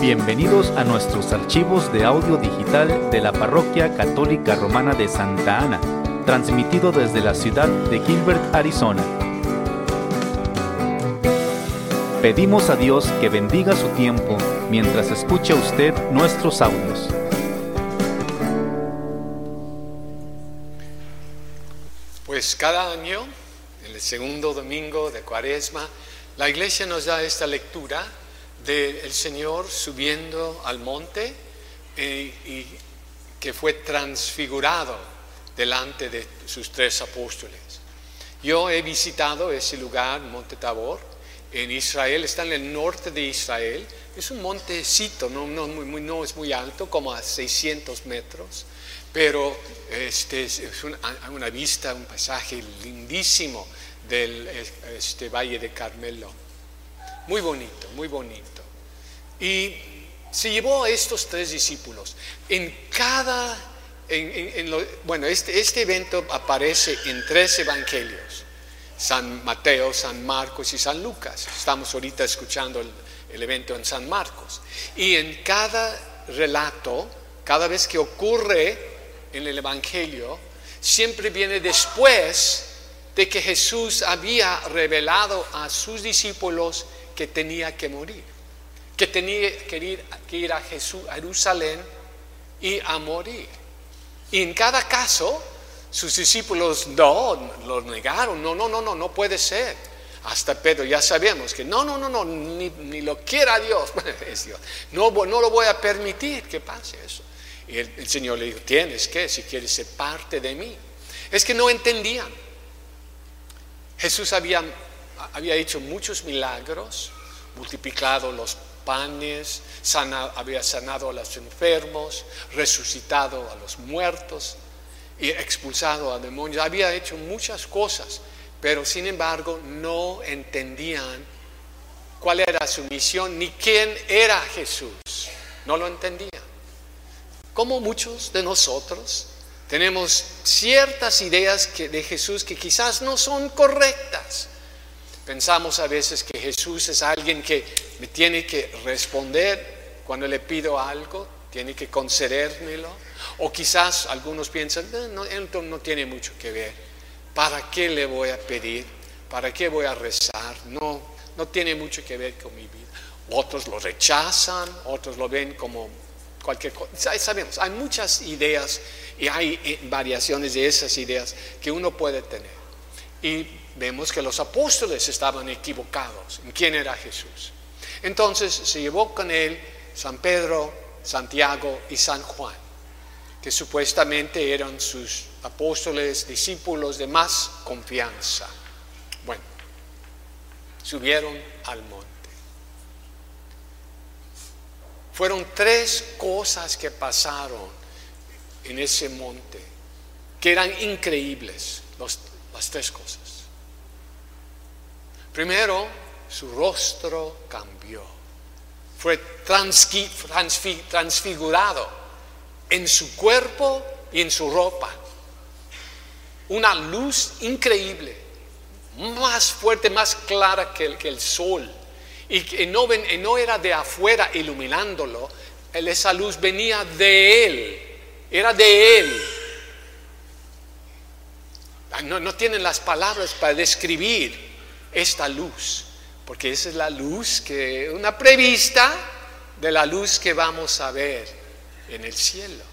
Bienvenidos a nuestros archivos de audio digital de la Parroquia Católica Romana de Santa Ana, transmitido desde la ciudad de Gilbert, Arizona. Pedimos a Dios que bendiga su tiempo mientras escucha usted nuestros audios. Pues cada año, en el segundo domingo de Cuaresma, la iglesia nos da esta lectura del Señor subiendo al monte eh, y que fue transfigurado delante de sus tres apóstoles. Yo he visitado ese lugar, Monte Tabor, en Israel, está en el norte de Israel. Es un montecito, no, no, muy, es muy alto, como a 600 metros, pero este, es una, una vista, un paisaje lindísimo del este, Valle de Carmelo. Muy bonito, muy bonito. Y se llevó a estos tres discípulos. En cada, bueno, este, este evento aparece en tres evangelios. San Mateo, San Marcos y San Lucas. Estamos ahorita escuchando el, el evento en San Marcos. Y en cada relato, cada vez que ocurre en el Evangelio, siempre viene después de que Jesús había revelado a sus discípulos que tenía que morir, que tenía que ir, que ir a, Jesús, a Jerusalén y a morir. Y en cada caso, sus discípulos no, lo negaron, no, no, no, no, no puede ser. Hasta Pedro ya sabemos que no, no, no, no, ni, lo quiera Dios, es Dios. No, no lo voy a permitir que pase eso. Y el, el Señor le dijo, tienes que, si quieres ser parte de mí. Es que no entendían. Jesús había, había hecho muchos milagros, multiplicado los panes, había sanado a los enfermos, resucitado a los muertos y expulsado a demonios. Había hecho muchas cosas, pero sin embargo no entendían cuál era su misión ni quién era Jesús. No lo entendían. Como muchos de nosotros tenemos ciertas ideas de Jesús que quizás no son correctas. Pensamos a veces que Jesús es alguien que me tiene que responder cuando le pido algo, tiene que concedérmelo. O quizás algunos piensan, no, él no tiene mucho que ver. ¿Para qué le voy a pedir? ¿Para qué voy a rezar? No, no tiene mucho que ver con mi vida. Otros lo rechazan, otros lo ven como cualquier cosa. Sabemos, hay muchas ideas y hay variaciones de esas ideas que uno puede tener. Y vemos que los apóstoles estaban equivocados en quién era Jesús. Entonces se llevó con él San Pedro, Santiago y San Juan, que supuestamente eran sus apóstoles, discípulos de más confianza. Bueno, subieron al monte. Fueron tres cosas que pasaron en ese monte que eran increíbles, las tres cosas. Primero, su rostro cambió, fue transfigurado en su cuerpo y en su ropa. Una luz increíble, más fuerte, más clara que el, sol y que no, era de afuera iluminándolo, esa luz venía de él, era de él. No tienen las palabras para describir esta luz, porque esa es la luz que, una prevista de la luz que vamos a ver en el cielo.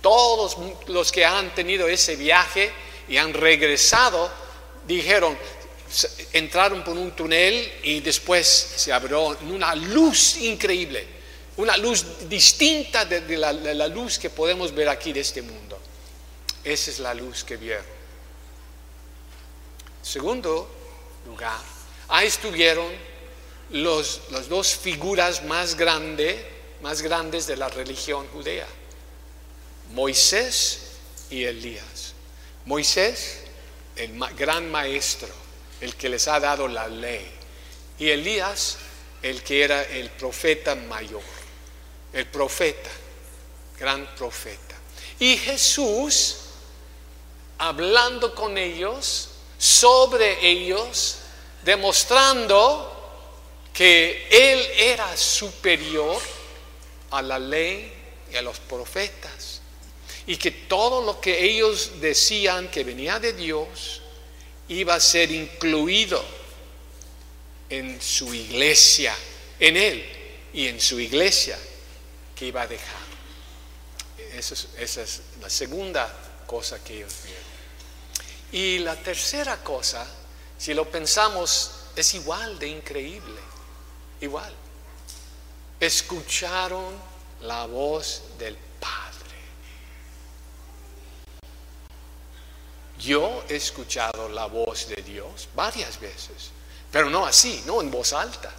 Todos los que han tenido ese viaje y han regresado dijeron, entraron por un túnel y después se abrió una luz increíble, una luz distinta de, la, de, la, luz que podemos ver aquí de este mundo. Esa es la luz que vieron. Segundo lugar, ahí estuvieron los, las dos figuras más, grande, más grandes de la religión judea, Moisés y Elías. Moisés, el gran maestro, el que les ha dado la ley. Y Elías, el que era el profeta mayor, el profeta, gran profeta. Y Jesús, hablando con ellos, sobre ellos, demostrando que Él era superior a la ley y a los profetas. Y que todo lo que ellos decían que venía de Dios iba a ser incluido en su iglesia, en Él y en su iglesia que iba a dejar. Esa es, la segunda cosa que ellos vieron. Y la tercera cosa, si lo pensamos, es igual de increíble, igual. Escucharon la voz del Padre. Yo he escuchado la voz de Dios varias veces, pero no así, no en voz alta,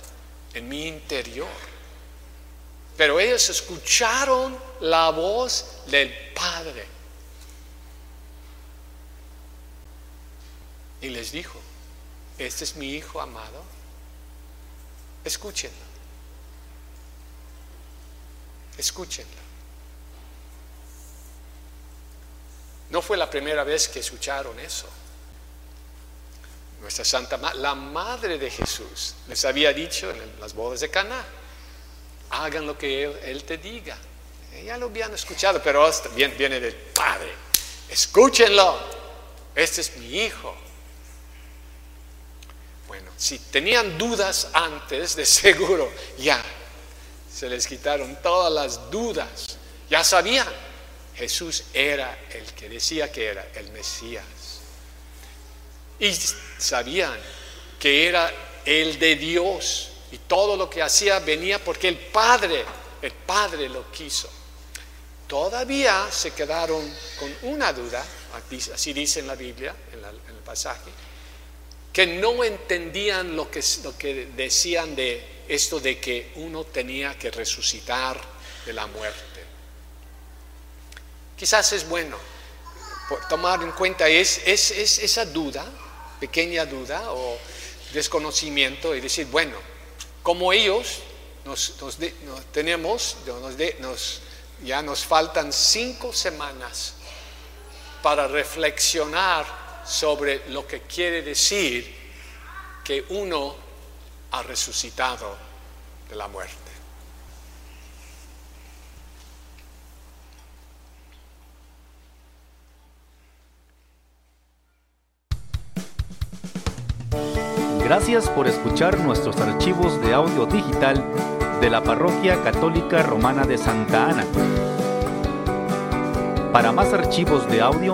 en mi interior. Pero ellos escucharon la voz del Padre. Y les dijo, este es mi Hijo amado, escúchenlo. Escúchenlo. No fue la primera vez que escucharon eso. Nuestra Santa Madre, la Madre de Jesús, les había dicho en las bodas de Caná, hagan lo que él, te diga. Ya lo habían escuchado, pero viene, viene del Padre. Escúchenlo. Este es mi Hijo. Bueno, si tenían dudas antes, de seguro ya se les quitaron todas las dudas. Ya sabían, Jesús era el que decía que era el Mesías. Y sabían que era el de Dios. Y todo lo que hacía venía porque el Padre, el Padre lo quiso. Todavía se quedaron con una duda, así dice en la Biblia, en, en el pasaje, que no entendían lo que, lo que decían de esto de que uno tenía que resucitar de la muerte. Quizás es bueno tomar en cuenta es, es, esa duda, pequeña duda o desconocimiento y decir, bueno, como ellos nos, tenemos, nos, ya nos faltan cinco semanas para reflexionar sobre lo que quiere decir que uno ha resucitado de la muerte. Gracias por escuchar nuestros archivos de audio digital de la Parroquia Católica Romana de Santa Ana. Para más archivos de audio,